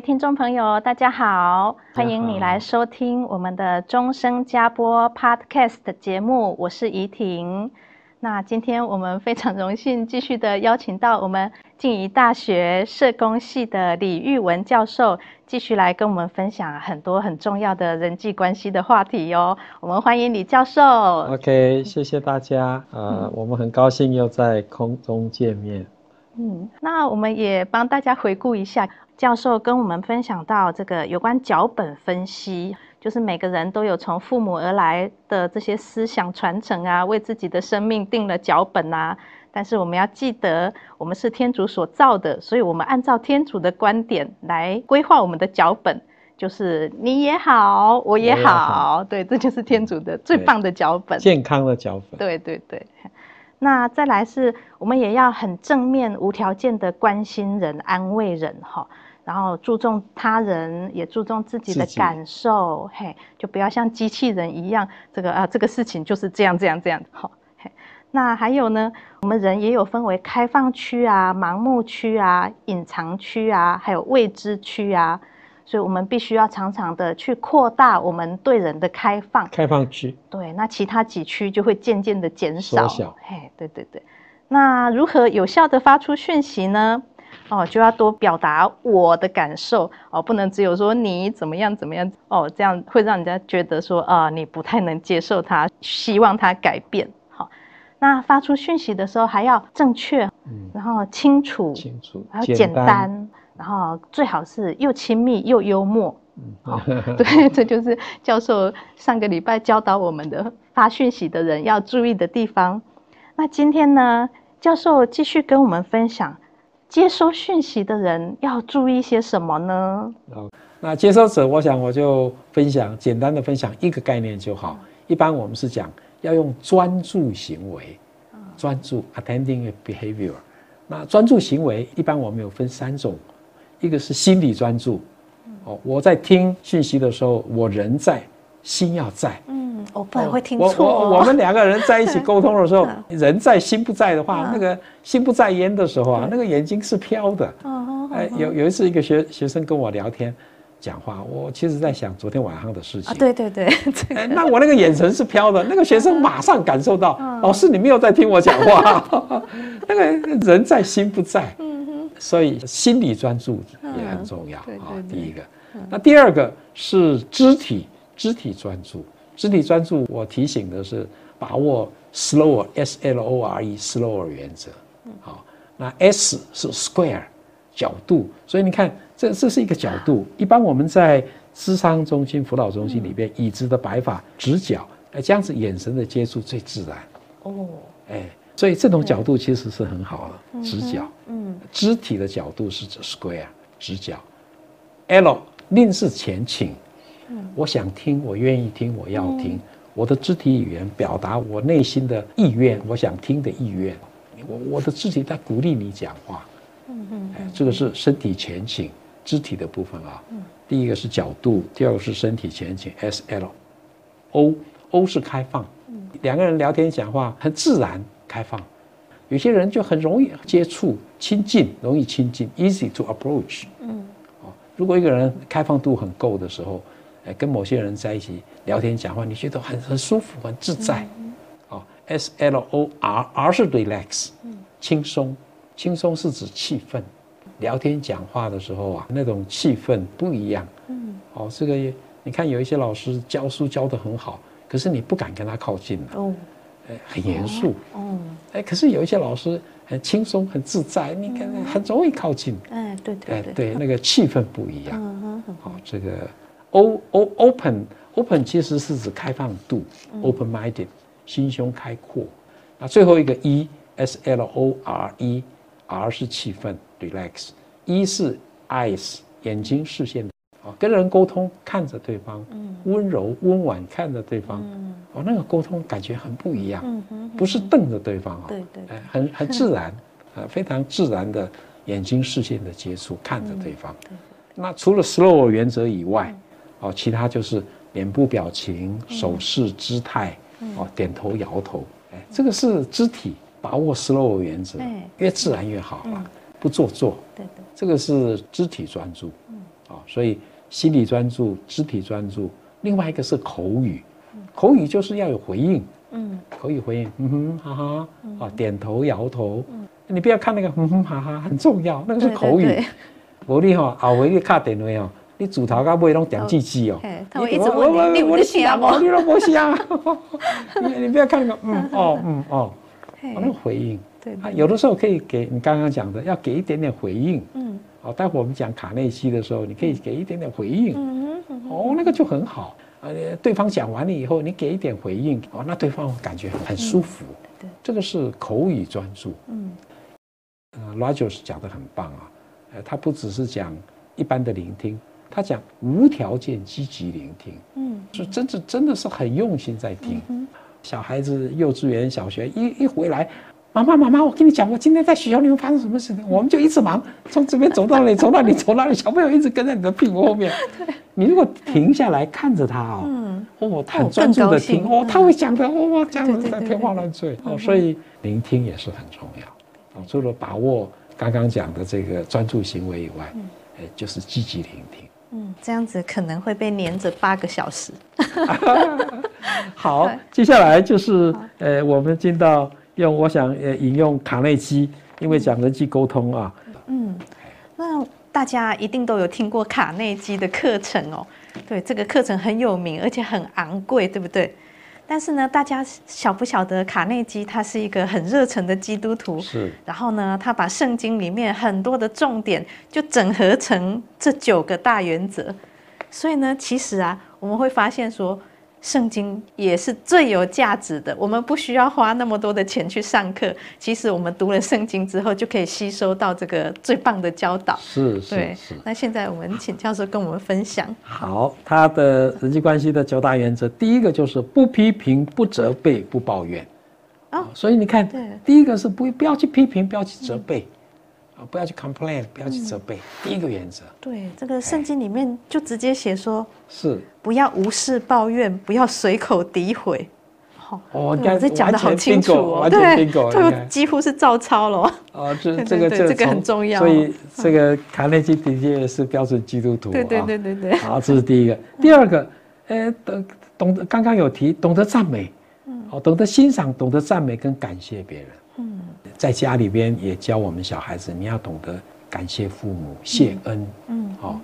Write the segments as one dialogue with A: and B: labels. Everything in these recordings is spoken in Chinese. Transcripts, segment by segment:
A: 听众朋友，大家好，欢迎你来收听我们的终生加播 Podcast 节目，我是怡婷。那今天我们非常荣幸继续的邀请到我们静宜大学社工系的李玉文教授，继续来跟我们分享很多很重要的人际关系的话题哟。我们欢迎李教授。
B: OK，谢谢大家。呃，我们很高兴又在空中见面。
A: 嗯，那我们也帮大家回顾一下。教授跟我们分享到这个有关脚本分析，就是每个人都有从父母而来的这些思想传承啊，为自己的生命定了脚本啊。但是我们要记得，我们是天主所造的，所以我们按照天主的观点来规划我们的脚本，就是你也好，我也好，也好对，这就是天主的最棒的脚本，
B: 健康的脚本。
A: 对对对。那再来是，我们也要很正面、无条件的关心人、安慰人，哈。然后注重他人，也注重自己的感受，嘿，就不要像机器人一样，这个啊，这个事情就是这样这样这样，好，嘿。那还有呢，我们人也有分为开放区啊、盲目区啊、隐藏区啊，还有未知区啊，所以我们必须要常常的去扩大我们对人的开放。
B: 开放区。
A: 对，那其他几区就会渐渐的减少。缩小。嘿，对对对。那如何有效的发出讯息呢？哦，就要多表达我的感受哦，不能只有说你怎么样怎么样哦，这样会让人家觉得说啊，你不太能接受他，希望他改变。好、哦，那发出讯息的时候还要正确，嗯，然后清楚，清楚，还要简单然后最好是又亲密又幽默。对，这就是教授上个礼拜教导我们的发讯息的人要注意的地方。那今天呢，教授继续跟我们分享。接收讯息的人要注意些什么呢？
B: 哦，那接收者，我想我就分享简单的分享一个概念就好。一般我们是讲要用专注行为，专注 attending behavior。那专注行为一般我们有分三种，一个是心理专注，哦，我在听讯息的时候，我人在，心要在。
A: 嗯我不然会听错、哦。
B: 我我我们两个人在一起沟通的时候，人在心不在的话，那个心不在焉的时候啊，那个眼睛是飘的。哦哎，有有一次一个学学生跟我聊天讲话，我其实在想昨天晚上的事情。
A: 对对对。
B: 那我那个眼神是飘的，那个学生马上感受到，老师你没有在听我讲话。那个人在心不在。所以心理专注也很重要啊。第一个，那第二个是肢体肢体专注。肢体专注，我提醒的是把握 slower S L O R E slower 原则。好，那 S 是 square 角度，所以你看这这是一个角度。一般我们在咨商中心、辅导中心里边，椅子的摆法直角，哎，这样子眼神的接触最自然。哦，哎，所以这种角度其实是很好的，直角。嗯，肢体的角度是指 square 直角。L 令是前倾。我想听，我愿意听，我要听。嗯、我的肢体语言表达我内心的意愿，我想听的意愿。我我的肢体在鼓励你讲话。嗯嗯，哎，这个是身体前倾，肢体的部分啊。嗯、第一个是角度，第二个是身体前倾。S L O O 是开放。嗯、两个人聊天讲话很自然开放。有些人就很容易接触亲近，容易亲近，easy to approach。嗯。如果一个人开放度很够的时候。跟某些人在一起聊天讲话，你觉得很很舒服、很自在。哦，S L O R R 是 relax，轻松，轻松是指气氛。聊天讲话的时候啊，那种气氛不一样。嗯，哦，这个你看有一些老师教书教得很好，可是你不敢跟他靠近了。哦，很严肃。
C: 哦，
B: 哎，可是有一些老师很轻松、很自在，你看很容易靠近。
C: 哎，对对
B: 对，那个气氛不一样。好，这个 O O open open 其实是指开放度，open minded，心胸开阔。那最后一个 E S L O R E，R 是气氛，relax，E 是 eyes，眼睛视线。跟人沟通，看着对方，温柔温婉看着对方，哦，那个沟通感觉很不一样，不是瞪着对方啊，对对，很很自 然，非常自然的眼睛视线的接触，看着对方。那除了 slow 原则以外，哦，其他就是脸部表情、手势、姿态，哦，点头摇头，哎，这个是肢体把握 slow 原则，越自然越好了，不做作，对对，这个是肢体专注，啊，所以。心理专注，肢体专注，另外一个是口语，口语就是要有回应，嗯，口语回应，嗯哼，哈哈，啊，点头摇头，嗯，你不要看那个，嗯哼，哈哈，很重要，那个是口语。我你哈，后尾你卡电话哦，你主头甲尾拢点字字哦，
C: 他会一直问你，你不想吗？
B: 你都不想，你你不要看那个，嗯哦嗯哦，那个回应，对，有的时候可以给你刚刚讲的，要给一点点回应，嗯。哦，待会我们讲卡内基的时候，你可以给一点点回应，哦，那个就很好。呃，对方讲完了以后，你给一点回应，哦，那对方感觉很舒服。对，这个是口语专注。嗯，呃，Rogers 讲的很棒啊，呃，他不只是讲一般的聆听，他讲无条件积极聆听。嗯，是真的，真的是很用心在听。小孩子幼稚园、小学一一回来。妈妈，妈妈，我跟你讲，我今天在学校里面发生什么事情？我们就一直忙，从这边走到那里，从那里走那里，小朋友一直跟在你的屁股后面。对，你如果停下来看着他哦，嗯，哦，他很专注的听，哦，他会讲的，哦，这样子在天花乱坠。哦，所以聆听也是很重要。哦，除了把握刚刚讲的这个专注行为以外，哎，就是积极聆听。
C: 嗯，这样子可能会被黏着八个小时。
B: 好，接下来就是呃，我们进到。用我想呃引用卡内基，因为讲人际沟通啊。
C: 嗯，那大家一定都有听过卡内基的课程哦。对，这个课程很有名，而且很昂贵，对不对？但是呢，大家晓不晓得卡内基他是一个很热忱的基督徒？
B: 是。
C: 然后呢，他把圣经里面很多的重点就整合成这九个大原则。所以呢，其实啊，我们会发现说。圣经也是最有价值的，我们不需要花那么多的钱去上课。其实我们读了圣经之后，就可以吸收到这个最棒的教导。
B: 是是
C: 对
B: 是。
C: 那现在我们请教授跟我们分享。
B: 好，他的人际关系的九大原则，第一个就是不批评、不责备、不抱怨。哦，所以你看，第一个是不不要去批评，不要去责备。嗯不要去 complain，不要去责备。第一个原则。
C: 对，这个圣经里面就直接写说，
B: 是
C: 不要无事抱怨，不要随口诋毁。
B: 好，哦，这
C: 讲的好清楚哦，对，这个几乎是照抄了。
B: 哦，这这个这个很重要。所以这个卡内基的确是标准基督徒。
C: 对对对对对。
B: 好，这是第一个。第二个，呃，懂懂得刚刚有提，懂得赞美，嗯，哦，懂得欣赏，懂得赞美跟感谢别人。嗯。在家里边也教我们小孩子，你要懂得感谢父母、谢恩，嗯，好，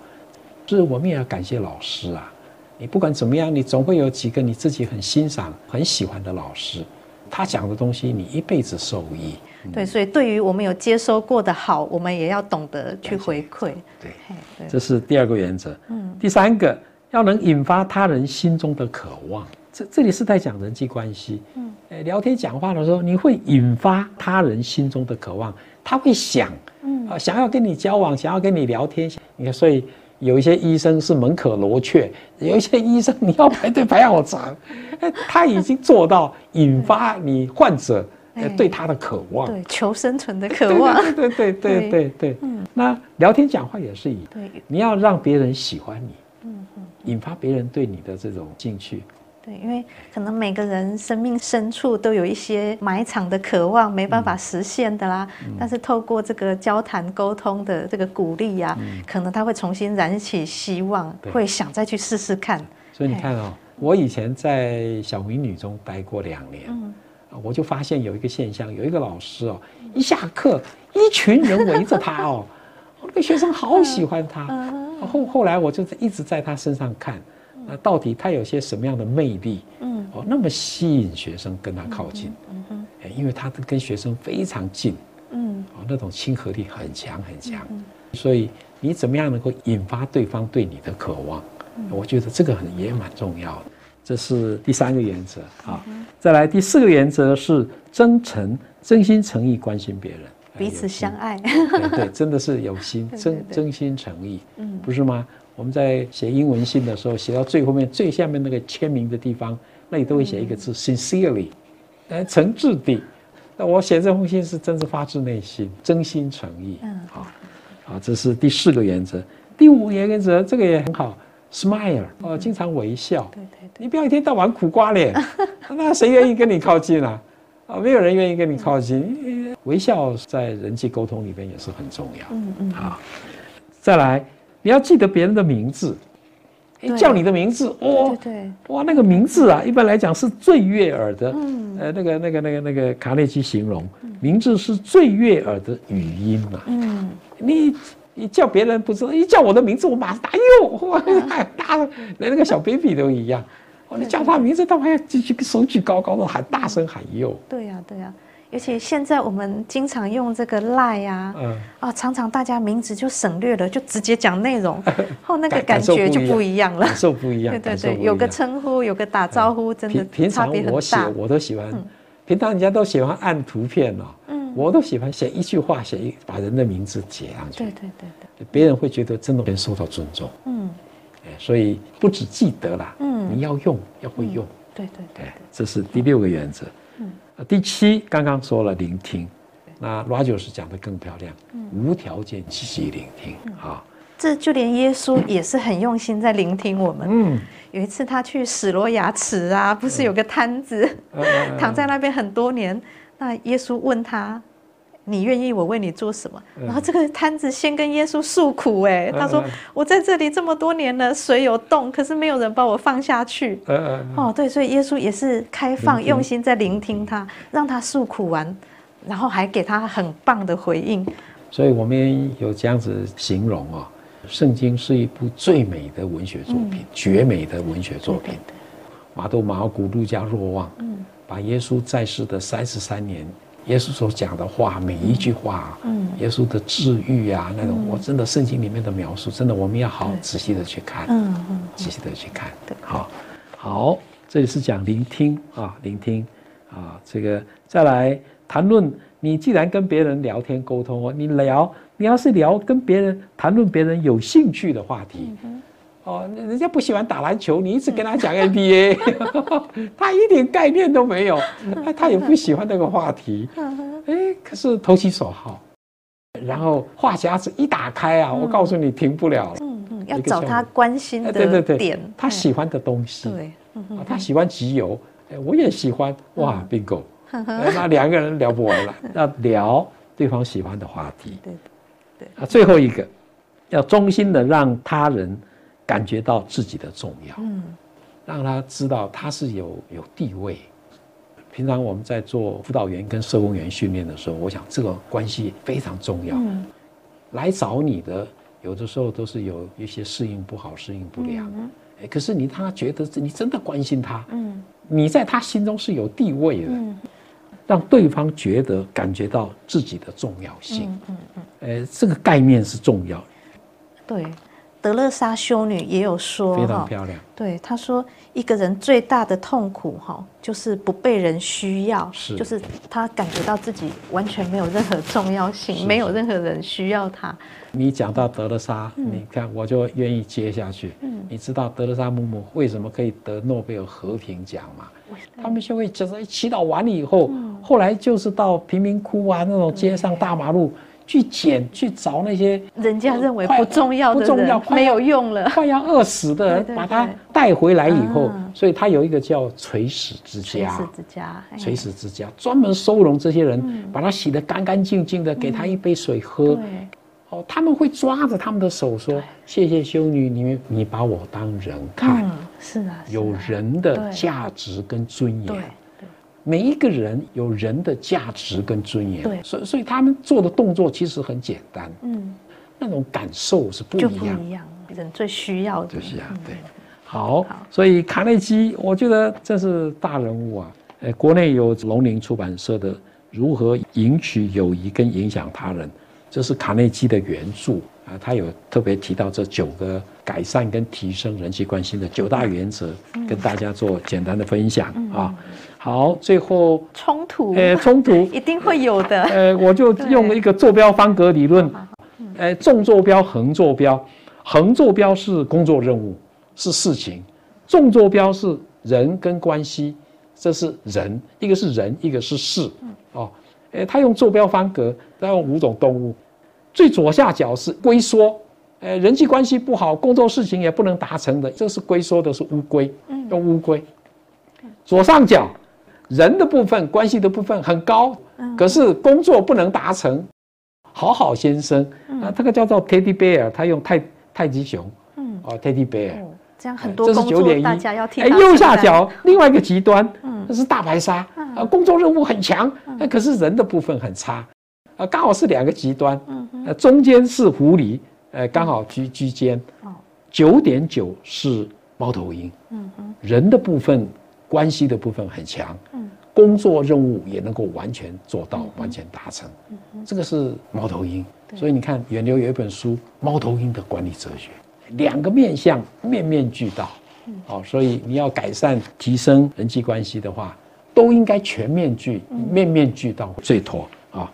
B: 就是我们也要感谢老师啊。你不管怎么样，你总会有几个你自己很欣赏、很喜欢的老师，他讲的东西你一辈子受益。
C: 对，所以对于我们有接收过的好，我们也要懂得去回馈。
B: 对，这是第二个原则。嗯，第三个要能引发他人心中的渴望。这这里是在讲人际关系。嗯。聊天讲话的时候，你会引发他人心中的渴望，他会想，嗯啊，想要跟你交往，想要跟你聊天。你看，所以有一些医生是门可罗雀，有一些医生你要排队排好长，他已经做到引发你患者对他的渴望，
C: 对求生存的渴望，
B: 对对对对对对。嗯，那聊天讲话也是一样，你要让别人喜欢你，嗯嗯，引发别人对你的这种兴趣。
C: 对，因为可能每个人生命深处都有一些埋藏的渴望，没办法实现的啦。嗯、但是透过这个交谈沟通的这个鼓励呀、啊，嗯、可能他会重新燃起希望，对会想再去试试看。
B: 所以你看哦，我以前在小美女中待过两年，嗯、我就发现有一个现象，有一个老师哦，一下课一群人围着他哦，那个学生好喜欢他。后后来我就一直在他身上看。那到底他有些什么样的魅力？嗯，哦，那么吸引学生跟他靠近，嗯哼，因为他跟学生非常近，嗯，哦，那种亲和力很强很强，所以你怎么样能够引发对方对你的渴望？我觉得这个很也蛮重要的。这是第三个原则啊，再来第四个原则是真诚、真心诚意关心别人，
C: 彼此相爱，
B: 对对，真的是有心，真真心诚意，嗯，不是吗？我们在写英文信的时候，写到最后面最下面那个签名的地方，那里都会写一个字 “sincerely”，呃，诚挚的。那我写这封信是真是发自内心，真心诚意。嗯，好，好，这是第四个原则。第五个原则，这个也很好。Smile 哦，经常微笑。对对对，你不要一天到晚苦瓜脸，那谁愿意跟你靠近啊？啊，没有人愿意跟你靠近。微笑在人际沟通里边也是很重要。嗯嗯。好，再来，你要记得别人的名字。叫你的名字哦。对对。哇，那个名字啊，一般来讲是最悦耳的。嗯。呃，那个那个那个那个卡内基形容，名字是最悦耳的语音嘛。嗯。你。你叫别人不知道，一叫我的名字，我马上答哟，哇，大，连那个小 baby 都一样。哦，你叫他名字，他还要继续手举高高的喊，大声喊哟。
C: 对呀，对呀。而且现在我们经常用这个 line 呀，啊，常常大家名字就省略了，就直接讲内容，后 那个感觉就不一样了，
B: 感受不一样。
C: 对对对，有个称呼，有个打招呼，真的
B: 平常我写我都喜欢，平常人家都喜欢按图片哦。我都喜欢写一句话，写一把人的名字写上去。对对对对，别人会觉得真的人受到尊重。嗯，所以不止记得了，嗯，你要用，要会用。
C: 对对对，
B: 这是第六个原则。嗯，第七刚刚说了聆听，那 Rogers 讲的更漂亮，无条件积极聆听啊。
C: 这就连耶稣也是很用心在聆听我们。嗯，有一次他去史罗牙池啊，不是有个摊子 躺在那边很多年。那耶稣问他：“你愿意我为你做什么？”然后这个摊子先跟耶稣诉苦，哎，他说：“我在这里这么多年了，水有洞，可是没有人把我放下去。”哦，对，所以耶稣也是开放、用心在聆听他，让他诉苦完，然后还给他很棒的回应。
B: 所以我们有这样子形容哦，圣经是一部最美的文学作品，绝美的文学作品。马窦、马尔谷、路加、若望。把耶稣在世的三十三年，耶稣所讲的话，每一句话，嗯，耶稣的治愈啊，那种，我真的圣经里面的描述，真的我们要好仔细的去看，嗯嗯，仔细的去看，对，好，好，这里是讲聆听啊，聆听啊，这个再来谈论，你既然跟别人聊天沟通哦，你聊，你要是聊跟别人谈论别人有兴趣的话题。哦，人家不喜欢打篮球，你一直跟他讲 NBA，他一点概念都没有，他他也不喜欢那个话题，哎，可是投其所好，然后话匣子一打开啊，我告诉你停不了了，嗯嗯，
C: 要找他关心的点，对对对，
B: 他喜欢的东西，对，他喜欢集邮，哎，我也喜欢，哇，bingo，那两个人聊不完了，要聊对方喜欢的话题，对对，啊，最后一个，要衷心的让他人。感觉到自己的重要，嗯，让他知道他是有有地位。平常我们在做辅导员跟社工员训练的时候，我想这个关系非常重要。嗯，来找你的有的时候都是有一些适应不好、适应不良，哎，可是你他觉得你真的关心他，嗯，你在他心中是有地位的，嗯，让对方觉得感觉到自己的重要性，嗯嗯，哎，这个概念是重要，
C: 对。德勒莎修女也有说，
B: 非常漂亮。
C: 对，她说一个人最大的痛苦哈，就是不被人需要，是，就是他感觉到自己完全没有任何重要性，没有任何人需要他。
B: 你讲到德勒莎，你看我就愿意接下去。嗯，你知道德勒莎姆姆为什么可以得诺贝尔和平奖吗？他们就会就是祈祷完了以后，后来就是到贫民窟啊，那种街上大马路。去捡去找那些
C: 人家认为不重要不重要，没有用了，
B: 快要饿死的人，把他带回来以后，所以他有一个叫垂死之家，垂死之家，垂死之家专门收容这些人，把他洗得干干净净的，给他一杯水喝。哦，他们会抓着他们的手说：“谢谢修女，你你把我当人看，
C: 是啊，
B: 有人的价值跟尊严。”每一个人有人的价值跟尊严，对，所以所以他们做的动作其实很简单，嗯，那种感受是不一样，
C: 就不一样，人最需要的，
B: 就是啊，对。好，好，所以卡内基，我觉得这是大人物啊。呃，国内有龙林出版社的《如何赢取友谊跟影响他人》，这是卡内基的原著啊。他有特别提到这九个改善跟提升人际关系的九大原则，跟大家做简单的分享啊。好，最后
A: 冲突，
B: 呃，冲突
A: 一定会有的。
B: 呃，我就用了一个坐标方格理论，呃，纵坐标、横坐标，横坐标是工作任务，是事情；纵坐标是人跟关系，这是人，一个是人，一个是事。哦，诶，他用坐标方格，他用五种动物，最左下角是龟缩，呃，人际关系不好，工作事情也不能达成的，这是龟缩的是乌龟，用乌龟。左上角。人的部分，关系的部分很高，可是工作不能达成。好好先生啊，这个叫做 Teddy Bear，他用太太极熊，嗯，哦，Teddy Bear，
A: 这样很多工作大家要听。哎，
B: 右下角另外一个极端，嗯，这是大白鲨，啊，工作任务很强，可是人的部分很差，啊，刚好是两个极端，嗯，中间是狐狸，呃，刚好居居间，哦，九点九是猫头鹰，嗯嗯，人的部分。关系的部分很强，嗯，工作任务也能够完全做到，完全达成，嗯，这个是猫头鹰。所以你看，远流有一本书《猫头鹰的管理哲学》，两个面向，面面俱到，好，所以你要改善、提升人际关系的话，都应该全面俱、面面俱到最妥啊。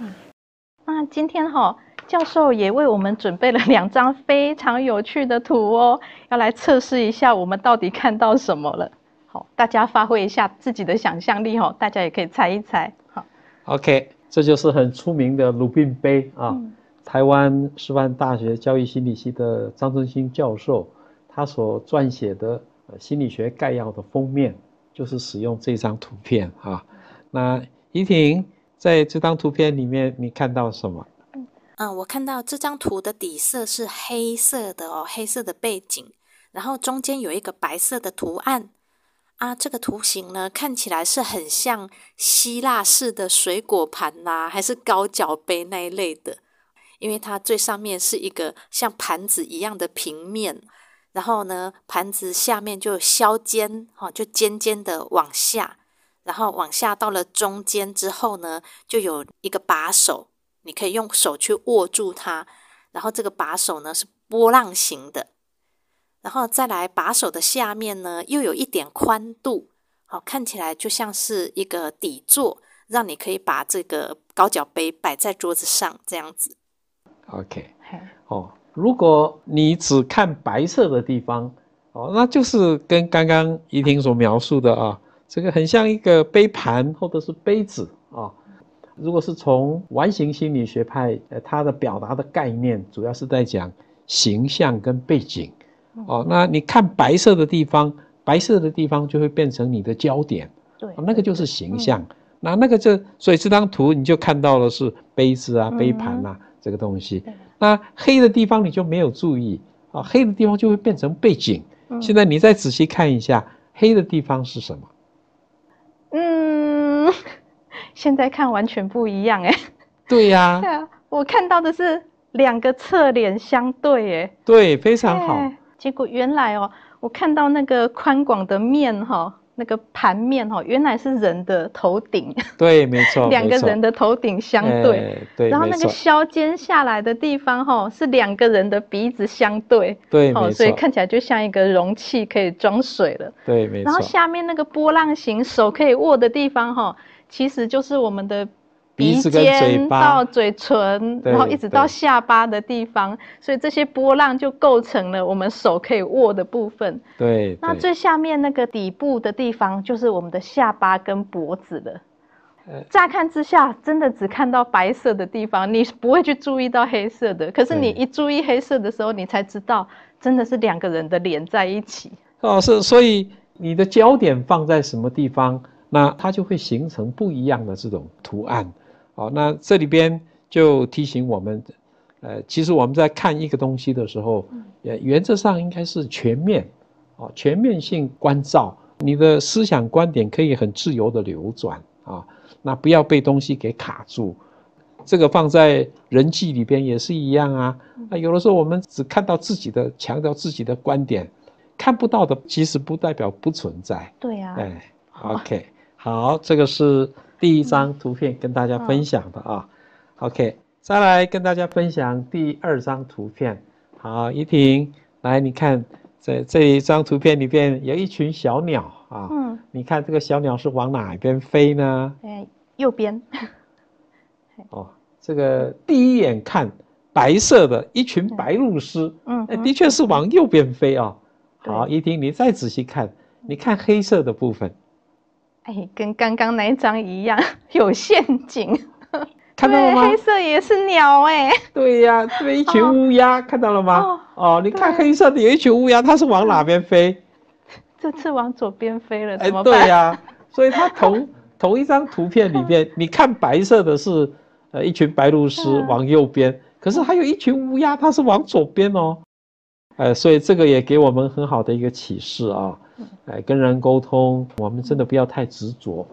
A: 那今天哈，教授也为我们准备了两张非常有趣的图哦，要来测试一下我们到底看到什么了。好，大家发挥一下自己的想象力哦，大家也可以猜一猜。好
B: ，OK，这就是很出名的鲁宾杯啊。嗯、台湾师范大学教育心理系的张春兴教授，他所撰写的心理学概要的封面，就是使用这张图片啊。那怡婷在这张图片里面，你看到什么？
D: 嗯，我看到这张图的底色是黑色的哦，黑色的背景，然后中间有一个白色的图案。啊，这个图形呢，看起来是很像希腊式的水果盘啦、还是高脚杯那一类的？因为它最上面是一个像盘子一样的平面，然后呢，盘子下面就削尖，哈，就尖尖的往下，然后往下到了中间之后呢，就有一个把手，你可以用手去握住它，然后这个把手呢是波浪形的。然后再来把手的下面呢，又有一点宽度，好，看起来就像是一个底座，让你可以把这个高脚杯摆在桌子上这样子。
B: OK，哦，如果你只看白色的地方，哦，那就是跟刚刚怡婷所描述的啊，这个很像一个杯盘或者是杯子啊。如果是从完形心理学派，呃，它的表达的概念主要是在讲形象跟背景。哦，那你看白色的地方，白色的地方就会变成你的焦点，对，那个就是形象。嗯、那那个这，所以这张图你就看到了是杯子啊、杯盘啊、嗯、这个东西。那黑的地方你就没有注意啊，黑的地方就会变成背景。嗯、现在你再仔细看一下，黑的地方是什么？
A: 嗯，现在看完全不一样哎。
B: 对呀、啊。
A: 对啊，我看到的是两个侧脸相对哎。
B: 对，非常好。
A: 结果原来哦，我看到那个宽广的面哈，那个盘面哈，原来是人的头顶。
B: 对，没错，
A: 两个人的头顶相对。对。然后那个削尖下来的地方哈，是两个人的鼻子相对。
B: 对，没错。
A: 所以看起来就像一个容器，可以装水了。
B: 对，没错。
A: 然后下面那个波浪形手可以握的地方哈，其实就是我们的。鼻尖到嘴唇，然后一直到下巴的地方，所以这些波浪就构成了我们手可以握的部分。
B: 对，
A: 那最下面那个底部的地方就是我们的下巴跟脖子了。乍看之下，真的只看到白色的地方，你不会去注意到黑色的。可是你一注意黑色的时候，你才知道，真的是两个人的脸在一起。
B: 哦，是，所以你的焦点放在什么地方，那它就会形成不一样的这种图案。好，那这里边就提醒我们，呃，其实我们在看一个东西的时候，呃，原则上应该是全面，哦，全面性关照，你的思想观点可以很自由的流转啊，那不要被东西给卡住。这个放在人际里边也是一样啊，那，有的时候我们只看到自己的，强调自己的观点，看不到的，其实不代表不存在。
A: 对呀、啊。
B: 哎，OK，好，这个是第一张图片跟大家分享的啊。嗯、OK，再来跟大家分享第二张图片。好，依婷，来，你看，这这一张图片里边有一群小鸟啊。嗯。你看这个小鸟是往哪边飞呢？
A: 哎，右边。
B: 哦，这个第一眼看。白色的一群白鹭鸶，嗯，的确是往右边飞啊。好，依婷，你再仔细看，你看黑色的部分，
A: 哎，跟刚刚那一张一样，有陷阱，
B: 看到了吗？
A: 黑色也是鸟，哎，
B: 对呀，这边，一群乌鸦，看到了吗？哦，你看黑色的有一群乌鸦，它是往哪边飞？
A: 这次往左边飞了，怎么办？
B: 对呀，所以它同同一张图片里面，你看白色的是呃一群白鹭鸶往右边。可是还有一群乌鸦，它是往左边哦，呃，所以这个也给我们很好的一个启示啊，哎，跟人沟通，我们真的不要太执着，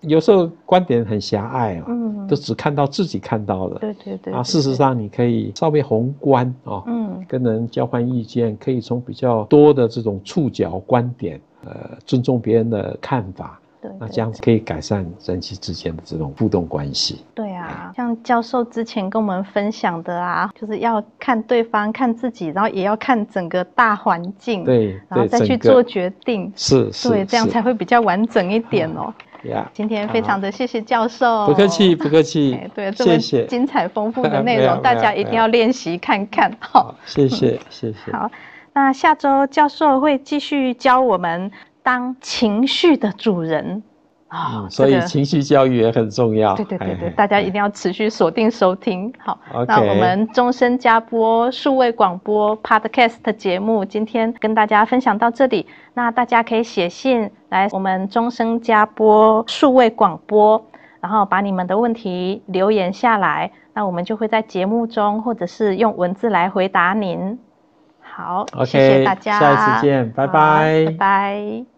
B: 有时候观点很狭隘啊，嗯，都只看到自己看到的，
A: 对对对，
B: 啊，事实上你可以稍微宏观啊，嗯，跟人交换意见，可以从比较多的这种触角观点，呃，尊重别人的看法。那这样子可以改善人际之间的这种互动关系。
A: 对啊，像教授之前跟我们分享的啊，就是要看对方、看自己，然后也要看整个大环境，
B: 对，
A: 然后再去做决定。
B: 是是，
A: 对，这样才会比较完整一点哦。
B: 呀，
A: 今天非常的谢谢教授，
B: 不客气不客气。
A: 对，这么精彩丰富的 内容，大家一定要练习看看。好，
B: 谢谢 谢谢。
A: 好，那下周教授会继续教我们。当情绪的主人啊，
B: 嗯，所以情绪教育也很重要。
A: 对对对对，大家一定要持续锁定收听。好，那我们终身加播数位广播 Podcast 节目今天跟大家分享到这里。那大家可以写信来我们终身加播数位广播，然后把你们的问题留言下来，那我们就会在节目中或者是用文字来回答您。好，谢谢大家，
B: 下一次见，拜拜，
A: 拜拜。